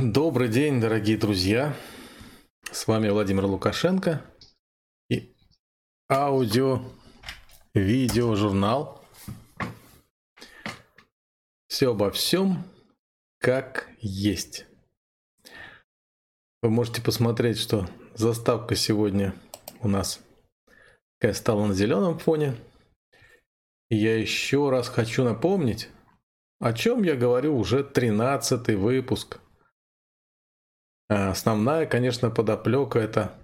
Добрый день, дорогие друзья. С вами Владимир Лукашенко и аудио, видео, журнал. Все обо всем, как есть. Вы можете посмотреть, что заставка сегодня у нас такая стала на зеленом фоне. Я еще раз хочу напомнить, о чем я говорю уже 13 выпуск. А основная, конечно, подоплека это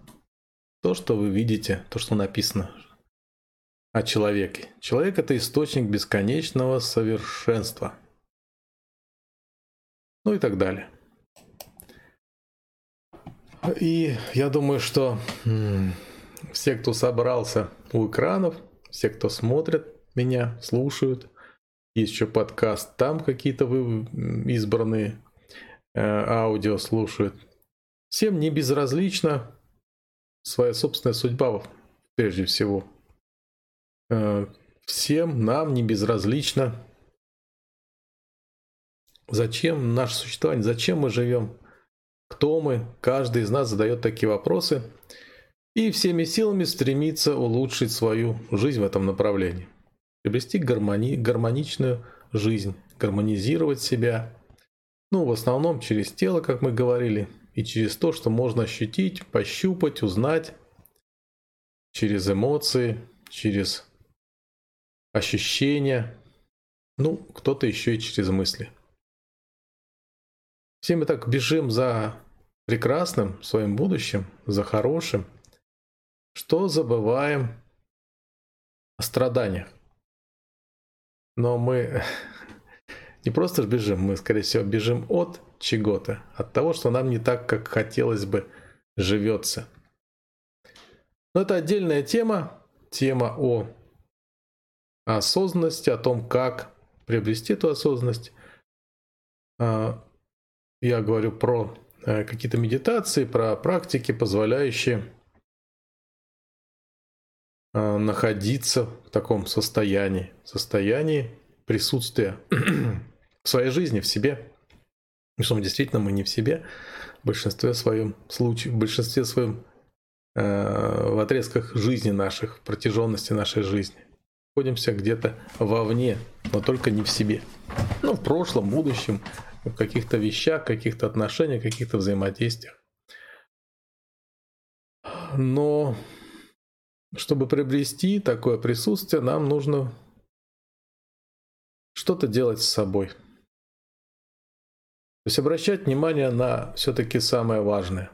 то, что вы видите, то, что написано о человеке. Человек это источник бесконечного совершенства. Ну и так далее. И я думаю, что все, кто собрался у экранов, все, кто смотрят меня, слушают, есть еще подкаст, там какие-то вы избранные э, аудио слушают. Всем не безразлична своя собственная судьба, прежде всего. Э, всем нам не безразлично, зачем наше существование, зачем мы живем, кто мы. Каждый из нас задает такие вопросы и всеми силами стремится улучшить свою жизнь в этом направлении. Приобрести гармони, гармоничную жизнь, гармонизировать себя. Ну, в основном через тело, как мы говорили, и через то, что можно ощутить, пощупать, узнать, через эмоции, через ощущения, ну, кто-то еще и через мысли. Все мы так бежим за прекрасным своим будущим, за хорошим, что забываем о страданиях. Но мы не просто бежим, мы, скорее всего, бежим от чего-то, от того, что нам не так, как хотелось бы, живется. Но это отдельная тема, тема о осознанности, о том, как приобрести эту осознанность. А, я говорю про э, какие-то медитации, про практики, позволяющие а, находиться в таком состоянии, состоянии присутствия в своей жизни, в себе. И что мы действительно мы не в себе, в большинстве своем случае, в большинстве своем э, в отрезках жизни наших, протяженности нашей жизни. Находимся где-то вовне, но только не в себе. Ну, в прошлом, будущем, в каких-то вещах, каких-то отношениях, каких-то взаимодействиях. Но чтобы приобрести такое присутствие, нам нужно что-то делать с собой – то есть обращать внимание на все-таки самое важное.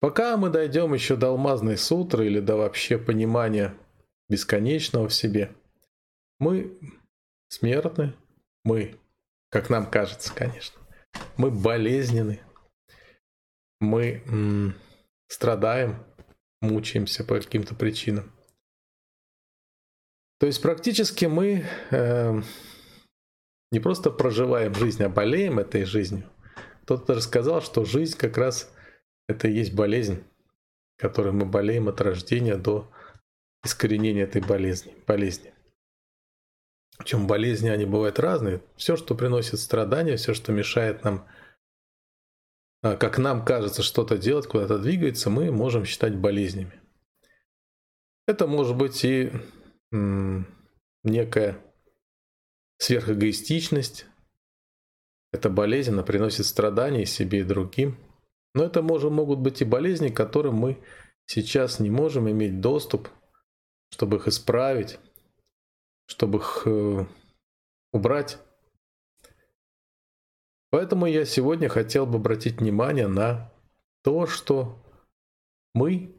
Пока мы дойдем еще до алмазной сутры или до вообще понимания бесконечного в себе, мы смертны, мы, как нам кажется, конечно, мы болезненны, мы м- страдаем, мучаемся по каким-то причинам. То есть практически мы э, не просто проживаем жизнь, а болеем этой жизнью. Кто-то даже сказал, что жизнь как раз это и есть болезнь, которой мы болеем от рождения до искоренения этой болезни. болезни. Причем болезни, они бывают разные. Все, что приносит страдания, все, что мешает нам, а, как нам кажется, что-то делать, куда-то двигаться, мы можем считать болезнями. Это может быть и некая Сверхэгоистичность – это болезнь, приносит страдания себе и другим. Но это может, могут быть и болезни, к которым мы сейчас не можем иметь доступ, чтобы их исправить, чтобы их э, убрать. Поэтому я сегодня хотел бы обратить внимание на то, что мы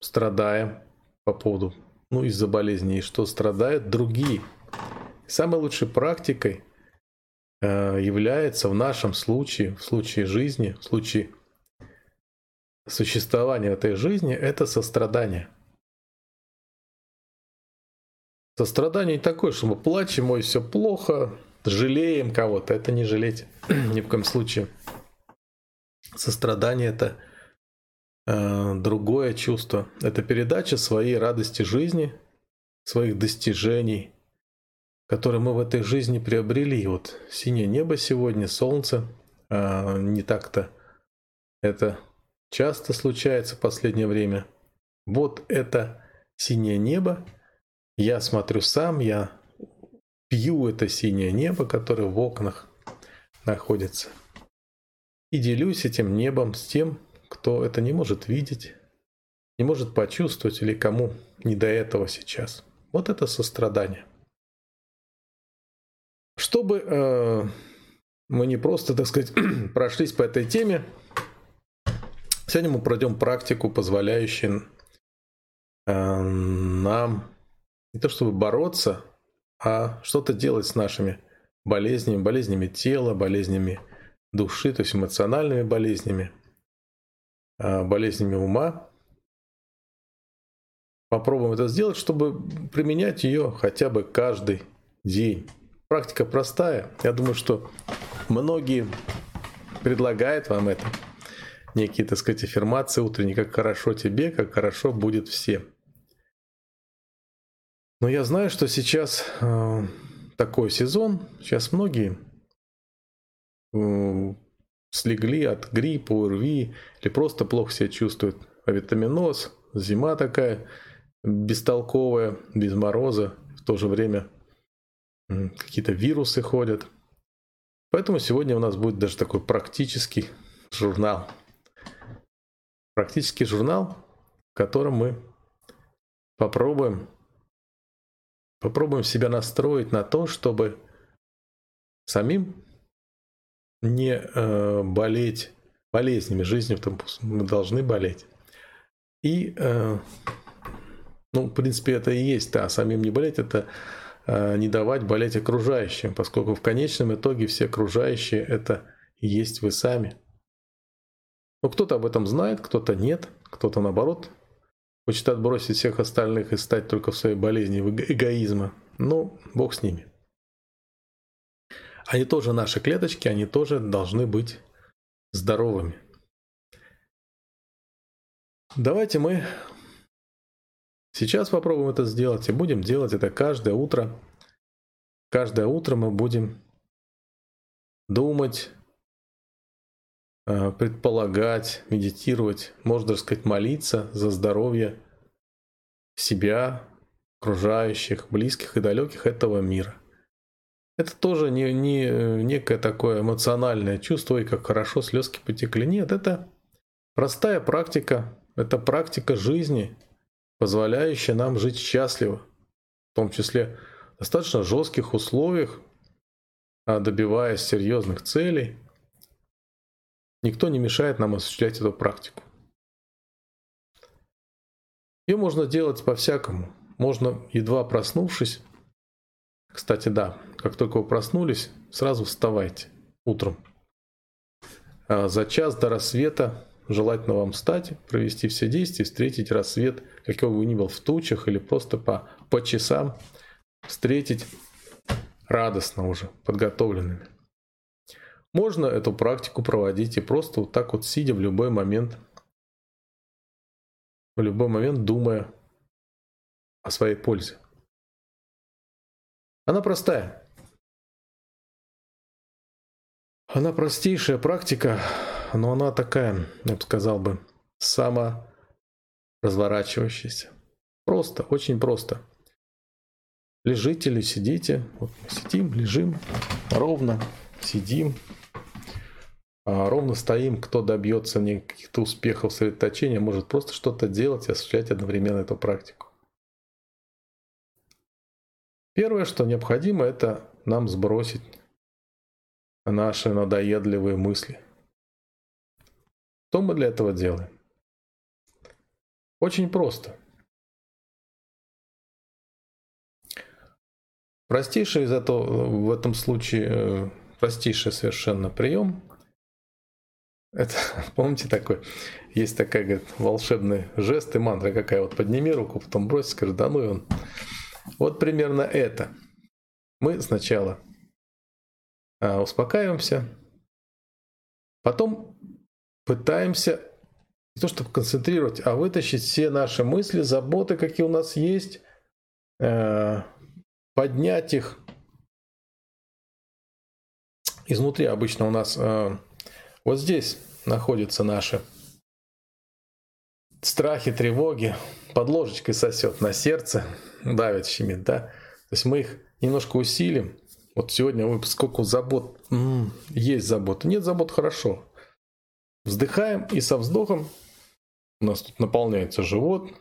страдаем по поводу, ну, из-за болезней, что страдают другие – Самой лучшей практикой э, является в нашем случае, в случае жизни, в случае существования этой жизни, это сострадание. Сострадание не такое, что мы плачем, ой, все плохо, жалеем кого-то. Это не жалеть ни в коем случае. Сострадание это э, другое чувство. Это передача своей радости жизни, своих достижений, которые мы в этой жизни приобрели. Вот синее небо сегодня, солнце, а, не так-то это часто случается в последнее время. Вот это синее небо. Я смотрю сам, я пью это синее небо, которое в окнах находится. И делюсь этим небом с тем, кто это не может видеть, не может почувствовать или кому не до этого сейчас. Вот это сострадание. Чтобы э, мы не просто, так сказать, прошлись по этой теме, сегодня мы пройдем практику, позволяющую э, нам не то чтобы бороться, а что-то делать с нашими болезнями, болезнями тела, болезнями души, то есть эмоциональными болезнями, а, болезнями ума. Попробуем это сделать, чтобы применять ее хотя бы каждый день. Практика простая. Я думаю, что многие предлагают вам это. Некие, так сказать, аффирмации утренние, как хорошо тебе, как хорошо будет всем. Но я знаю, что сейчас э, такой сезон, сейчас многие э, слегли от гриппа, ОРВИ или просто плохо себя чувствуют. А витаминоз, зима такая бестолковая, без мороза, в то же время какие-то вирусы ходят. Поэтому сегодня у нас будет даже такой практический журнал. Практический журнал, в котором мы попробуем попробуем себя настроить на то, чтобы самим не э, болеть болезнями, жизнью в том мы должны болеть. И, э, ну, в принципе, это и есть, да, самим не болеть, это не давать болеть окружающим, поскольку в конечном итоге все окружающие это и есть вы сами. Ну, кто-то об этом знает, кто-то нет, кто-то наоборот хочет отбросить всех остальных и стать только в своей болезни эгоизма. Ну, бог с ними. Они тоже наши клеточки, они тоже должны быть здоровыми. Давайте мы сейчас попробуем это сделать и будем делать это каждое утро. Каждое утро мы будем думать, э, предполагать, медитировать, можно сказать, молиться за здоровье себя, окружающих, близких и далеких этого мира. Это тоже не, не некое такое эмоциональное чувство, и как хорошо слезки потекли. Нет, это простая практика, это практика жизни, позволяющая нам жить счастливо, в том числе в достаточно жестких условиях, а добиваясь серьезных целей. Никто не мешает нам осуществлять эту практику. Ее можно делать по-всякому. Можно, едва проснувшись, кстати, да, как только вы проснулись, сразу вставайте утром. А за час до рассвета желательно вам встать, провести все действия, встретить рассвет, какой бы ни был в тучах или просто по, по часам, встретить радостно уже, подготовленными. Можно эту практику проводить и просто вот так вот сидя в любой момент, в любой момент думая о своей пользе. Она простая. Она простейшая практика, но она такая, я бы сказал бы, саморазворачивающаяся. Просто, очень просто. Лежите или сидите. Вот мы сидим, лежим, ровно сидим, а ровно стоим. Кто добьется каких-то успехов сосредоточения, может просто что-то делать и осуществлять одновременно эту практику. Первое, что необходимо, это нам сбросить наши надоедливые мысли. Что мы для этого делаем? Очень просто. Простейший из этого, в этом случае, э, простейший совершенно прием. Это, помните, такой, есть такая, говорит, волшебный жест и мантра какая, вот подними руку, потом брось, скажи, да ну и он. Вот примерно это. Мы сначала а, успокаиваемся, потом пытаемся не то чтобы концентрировать, а вытащить все наши мысли, заботы, какие у нас есть, э, поднять их изнутри обычно у нас э, вот здесь находятся наши страхи, тревоги, под ложечкой сосет на сердце, давит, щемит, да. То есть мы их немножко усилим. Вот сегодня вы сколько забот, м-м, есть забота, нет забот, хорошо. Вздыхаем и со вздохом у нас тут наполняется живот,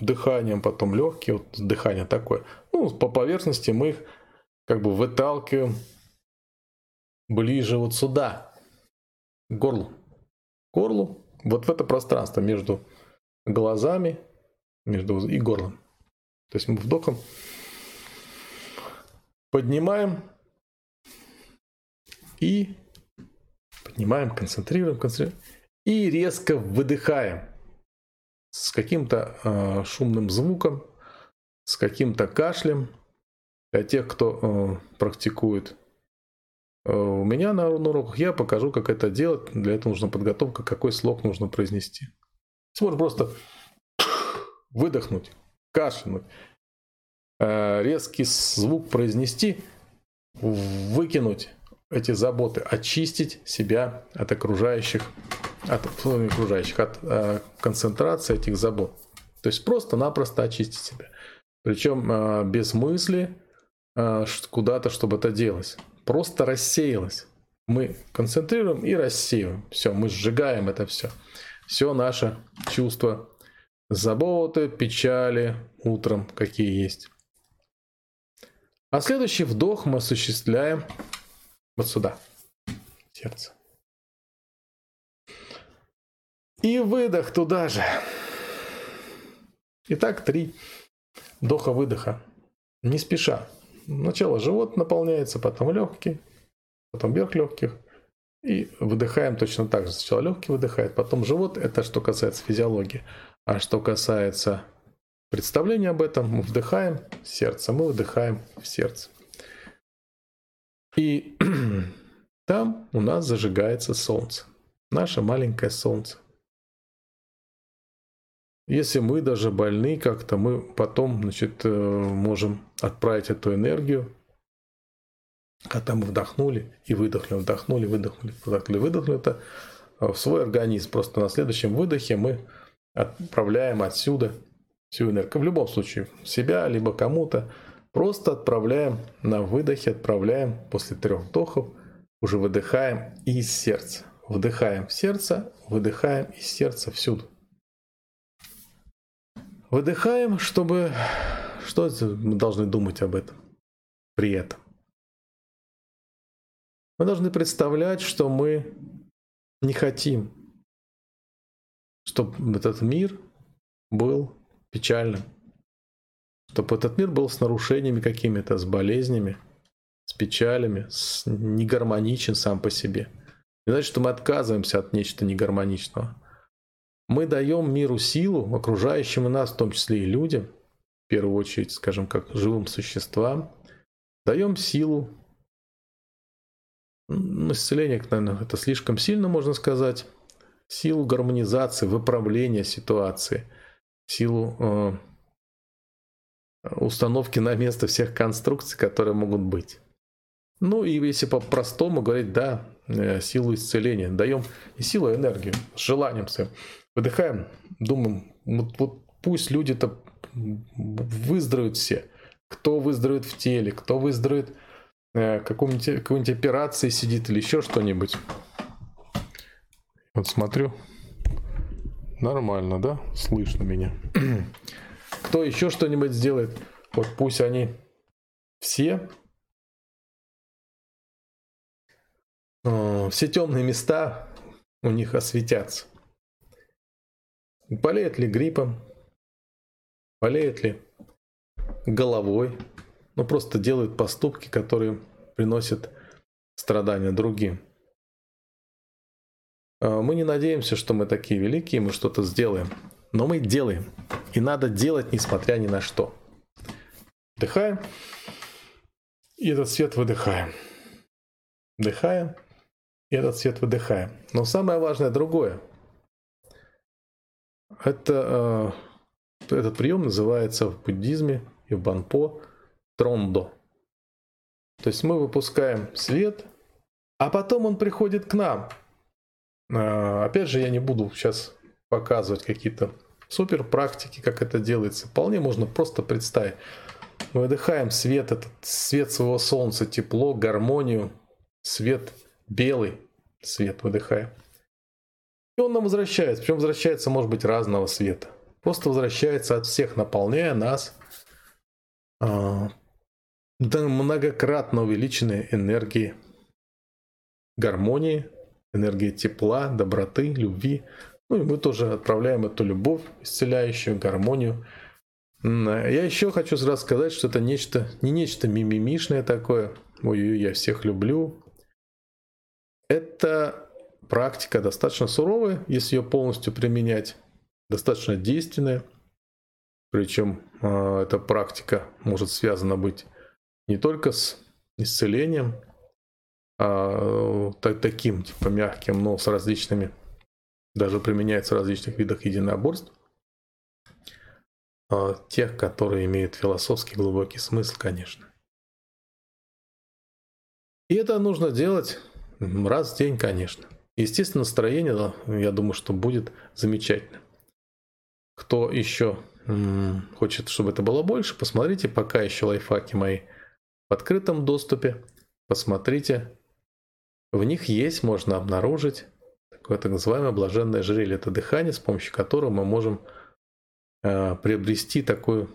дыханием, потом легкие, вот дыхание такое. Ну, по поверхности мы их как бы выталкиваем ближе вот сюда, к горлу. К горлу, вот в это пространство между глазами между и горлом. То есть мы вдохом поднимаем и поднимаем, концентрируем, концентрируем и резко выдыхаем с каким-то э, шумным звуком, с каким-то кашлем. Для тех, кто э, практикует э, у меня на, на уроках, я покажу, как это делать. Для этого нужна подготовка, какой слог нужно произнести. Можно просто выдохнуть, кашлянуть, э, резкий звук произнести, выкинуть эти заботы, очистить себя от окружающих, от ну, окружающих, от э, концентрации этих забот. То есть просто-напросто очистить себя. Причем э, без мысли куда-то, чтобы это делать. Просто рассеялось. Мы концентрируем и рассеиваем. Все, мы сжигаем это все все наше чувство заботы, печали утром, какие есть. А следующий вдох мы осуществляем вот сюда, сердце. И выдох туда же. Итак, три вдоха-выдоха. Не спеша. Сначала живот наполняется, потом легкий, потом верх легких, и выдыхаем точно так же. Сначала легкий выдыхает, потом живот. Это что касается физиологии. А что касается представления об этом, мы вдыхаем в сердце, мы выдыхаем в сердце. И там у нас зажигается солнце. Наше маленькое солнце. Если мы даже больны как-то, мы потом значит, э, можем отправить эту энергию когда мы вдохнули и выдохнули, вдохнули, выдохнули, вдохнули, выдохнули, это в свой организм. Просто на следующем выдохе мы отправляем отсюда всю энергию. В любом случае, себя, либо кому-то. Просто отправляем на выдохе, отправляем после трех вдохов, уже выдыхаем из сердца. Вдыхаем в сердце, выдыхаем из сердца всюду. Выдыхаем, чтобы... Что мы должны думать об этом при этом? Мы должны представлять, что мы не хотим, чтобы этот мир был печальным, чтобы этот мир был с нарушениями какими-то, с болезнями, с печалями, с негармоничен сам по себе. Не значит, что мы отказываемся от нечто негармоничного. Мы даем миру силу, окружающим нас, в том числе и людям, в первую очередь, скажем, как живым существам, даем силу ну, исцеление, наверное, это слишком сильно можно сказать. Силу гармонизации, выправления ситуации, силу э, установки на место всех конструкций, которые могут быть. Ну и если по-простому говорить, да, э, силу исцеления. Даем и силу, и энергию, с желанием своим. Выдыхаем, думаем, вот, вот пусть люди-то выздоровеют все. Кто выздоровеет в теле, кто выздоровеет Э, какой-нибудь, какой-нибудь операции сидит или еще что-нибудь. Вот смотрю. Нормально, да? Слышно меня. Кто еще что-нибудь сделает? Вот пусть они все э, все темные места у них осветятся. Болеет ли гриппом? Болеет ли головой? но просто делают поступки, которые приносят страдания другим. А, мы не надеемся, что мы такие великие, мы что-то сделаем. Но мы делаем. И надо делать, несмотря ни на что. Вдыхаем. И этот свет выдыхаем. Вдыхаем. И этот свет выдыхаем. Но самое важное другое. Это, э, этот прием называется в буддизме и в банпо трондо. То есть мы выпускаем свет А потом он приходит к нам. А, опять же, я не буду сейчас показывать какие-то супер практики, как это делается. Вполне можно просто представить. Мы выдыхаем свет, этот свет своего солнца, тепло, гармонию, свет белый, свет выдыхаем. И он нам возвращается. Причем возвращается, может быть, разного света. Просто возвращается от всех, наполняя нас а, до многократно увеличенной энергии гармонии, энергии тепла, доброты, любви. Ну и мы тоже отправляем эту любовь, исцеляющую, гармонию. Я еще хочу сразу сказать, что это нечто, не нечто мимимишное такое. Ой, я всех люблю. Это практика достаточно суровая, если ее полностью применять, достаточно действенная. Причем э, эта практика может связана быть не только с исцелением, а, так, таким, типа мягким, но с различными, даже применяется в различных видах единоборств, а, тех, которые имеют философский глубокий смысл, конечно. И это нужно делать раз в день, конечно. Естественно, настроение, я думаю, что будет замечательно. Кто еще хочет, чтобы это было больше, посмотрите пока еще лайфхаки мои в открытом доступе. Посмотрите в них есть, можно обнаружить такое так называемое блаженное ожерелье. Это дыхание, с помощью которого мы можем э, приобрести такое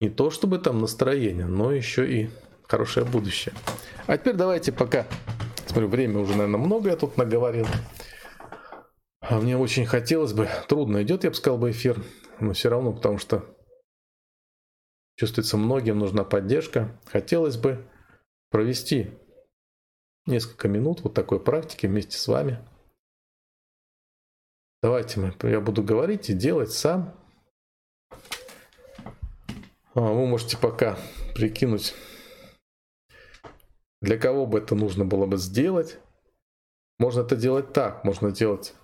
не то чтобы там настроение, но еще и хорошее будущее. А теперь давайте пока, смотрю, время уже, наверное, много я тут наговорил. А мне очень хотелось бы, трудно идет, я бы сказал бы, эфир, но все равно, потому что чувствуется, многим нужна поддержка. Хотелось бы провести несколько минут вот такой практики вместе с вами. Давайте мы, я буду говорить и делать сам. А, вы можете пока прикинуть, для кого бы это нужно было бы сделать. Можно это делать так, можно делать,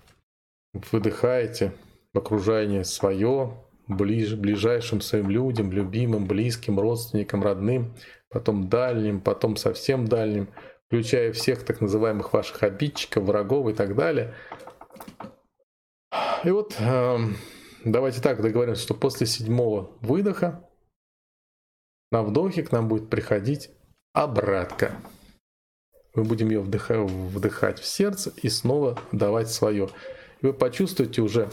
выдыхаете в окружении свое, ближе, ближайшим своим людям, любимым, близким, родственникам, родным, потом дальним, потом совсем дальним – включая всех так называемых ваших обидчиков, врагов и так далее. И вот э, давайте так договоримся, что после седьмого выдоха на вдохе к нам будет приходить обратка. Мы будем ее вдыхать, вдыхать в сердце и снова давать свое. И вы почувствуете уже,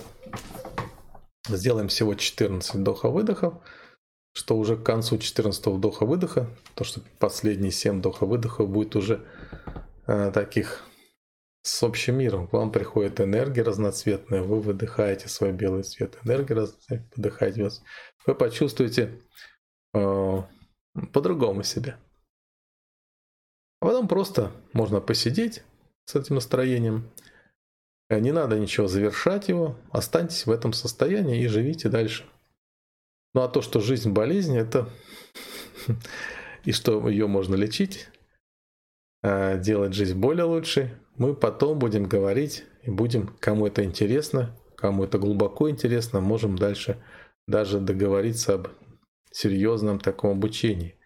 сделаем всего 14 вдоха-выдохов, что уже к концу 14 вдоха-выдоха, то что последние 7 вдоха-выдохов будет уже э, таких с общим миром. К вам приходит энергия разноцветная, вы выдыхаете свой белый цвет, энергия разноцветная, выдыхаете. Вы почувствуете э, по-другому себя. А потом просто можно посидеть с этим настроением. Э, не надо ничего завершать его, останьтесь в этом состоянии и живите дальше. Ну а то, что жизнь болезнь, это и что ее можно лечить, а, делать жизнь более лучшей, мы потом будем говорить и будем, кому это интересно, кому это глубоко интересно, можем дальше даже договориться об серьезном таком обучении.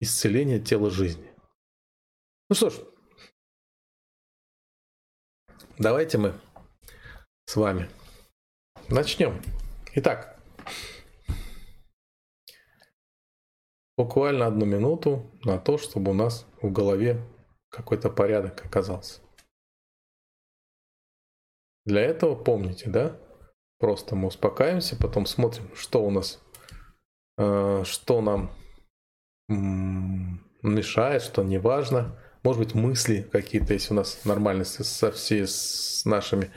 Исцеление тела жизни. Ну что ж, давайте мы с вами начнем. Итак, буквально одну минуту на то, чтобы у нас в голове какой-то порядок оказался. Для этого помните, да? Просто мы успокаиваемся, потом смотрим, что у нас, э, что нам мешает, что не важно. Может быть, мысли какие-то, если у нас нормальность со всей с нашими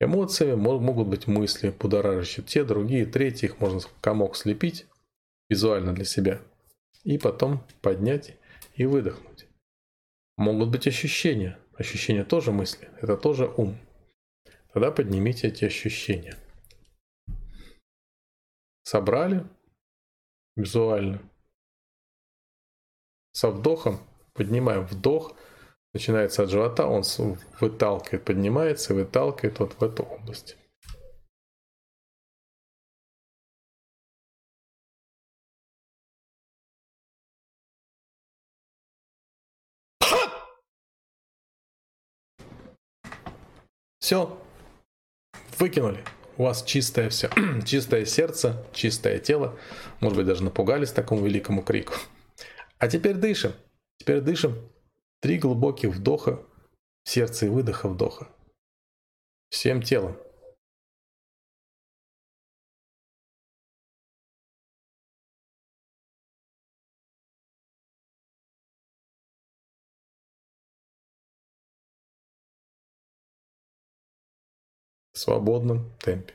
эмоциями, могут быть мысли будоражащие. Те, другие, третьи, их можно комок слепить визуально для себя и потом поднять и выдохнуть. Могут быть ощущения. Ощущения тоже мысли, это тоже ум. Тогда поднимите эти ощущения. Собрали визуально. Со вдохом поднимаем вдох, начинается от живота, он выталкивает, поднимается и выталкивает вот в эту область. Все, выкинули. У вас чистое все, чистое сердце, чистое тело. Может быть, даже напугались такому великому крику. А теперь дышим. Теперь дышим. Три глубоких вдоха сердце и выдоха вдоха. Всем телом. В свободном темпе.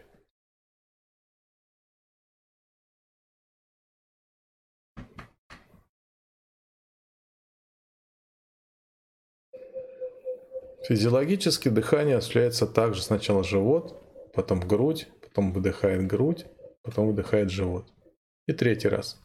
Физиологически дыхание осуществляется также сначала живот, потом грудь, потом выдыхает грудь, потом выдыхает живот. И третий раз.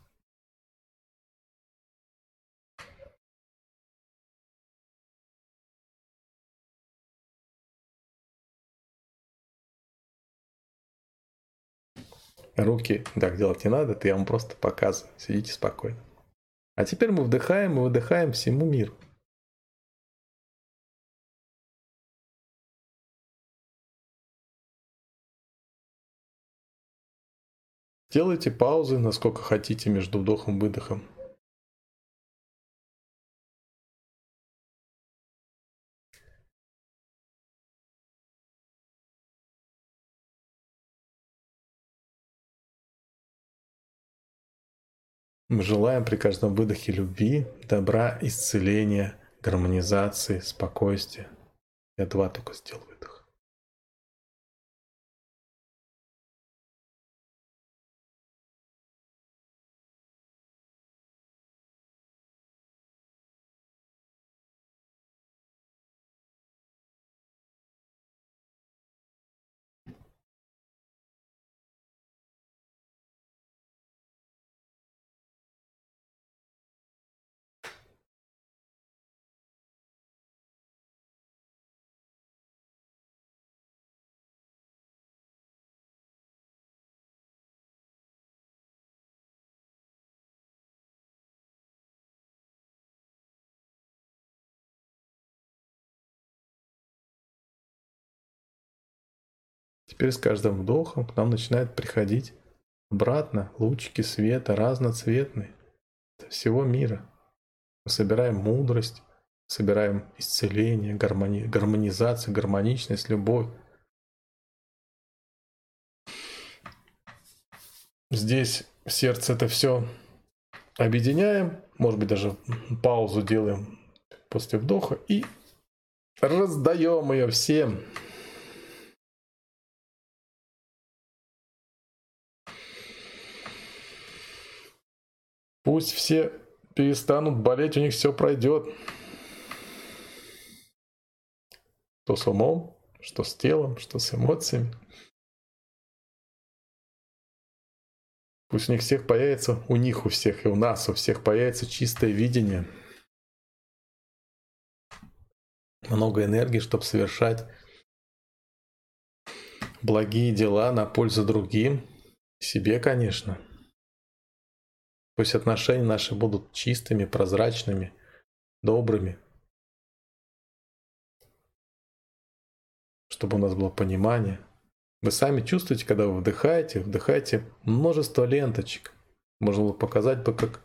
Руки так делать не надо, я вам просто показываю. Сидите спокойно. А теперь мы вдыхаем и выдыхаем всему миру. Делайте паузы, насколько хотите, между вдохом и выдохом. Мы желаем при каждом выдохе любви, добра, исцеления, гармонизации, спокойствия. Я два только сделаю. Теперь с каждым вдохом к нам начинает приходить обратно лучики света разноцветные всего мира. Мы собираем мудрость, собираем исцеление, гармони... гармонизацию, гармоничность, любовь. Здесь сердце это все объединяем, может быть даже паузу делаем после вдоха и раздаем ее всем. Пусть все перестанут болеть, у них все пройдет. Что с умом, что с телом, что с эмоциями. Пусть у них всех появится, у них у всех и у нас у всех появится чистое видение. Много энергии, чтобы совершать благие дела на пользу другим. Себе, конечно. Пусть отношения наши будут чистыми, прозрачными, добрыми. Чтобы у нас было понимание. Вы сами чувствуете, когда вы вдыхаете, вдыхаете множество ленточек. Можно было показать бы как,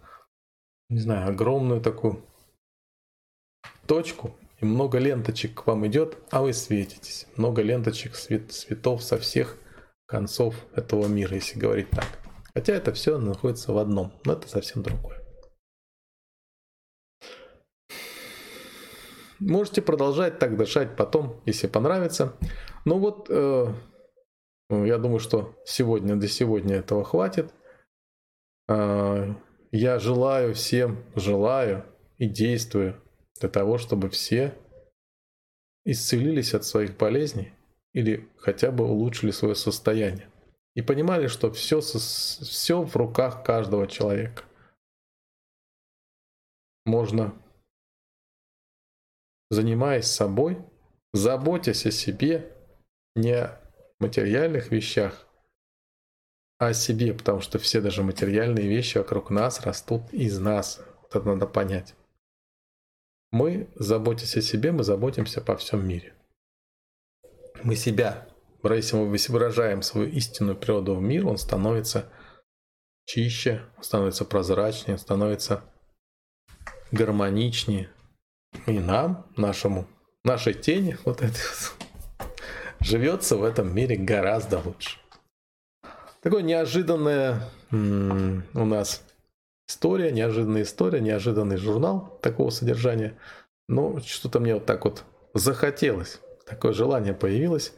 не знаю, огромную такую точку, и много ленточек к вам идет, а вы светитесь. Много ленточек, свет, цветов со всех концов этого мира, если говорить так. Хотя это все находится в одном, но это совсем другое. Можете продолжать так дышать потом, если понравится. Ну вот, э, я думаю, что сегодня до сегодня этого хватит. Э, я желаю всем, желаю и действую для того, чтобы все исцелились от своих болезней или хотя бы улучшили свое состояние и понимали, что все, все в руках каждого человека. Можно, занимаясь собой, заботясь о себе, не о материальных вещах, а о себе, потому что все даже материальные вещи вокруг нас растут из нас. Вот это надо понять. Мы, заботясь о себе, мы заботимся по всем мире. мы себя, если мы выражаем свою истинную природу в мир, он становится чище, становится прозрачнее, становится гармоничнее. И нам, нашему, нашей тени, вот этой живется в этом мире гораздо лучше. Такое неожиданная у нас история, неожиданная история, неожиданный журнал такого содержания. Но что-то мне вот так вот захотелось. Такое желание появилось.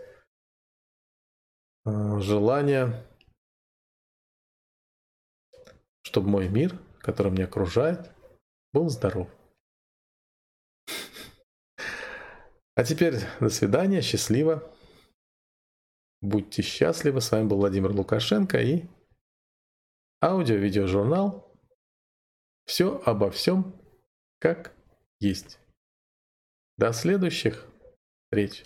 А, желание, чтобы мой мир, который меня окружает, был здоров. А теперь до свидания, счастливо. Будьте счастливы. С вами был Владимир Лукашенко и аудио-видеожурнал «Все обо всем, как есть». До следующих встреч.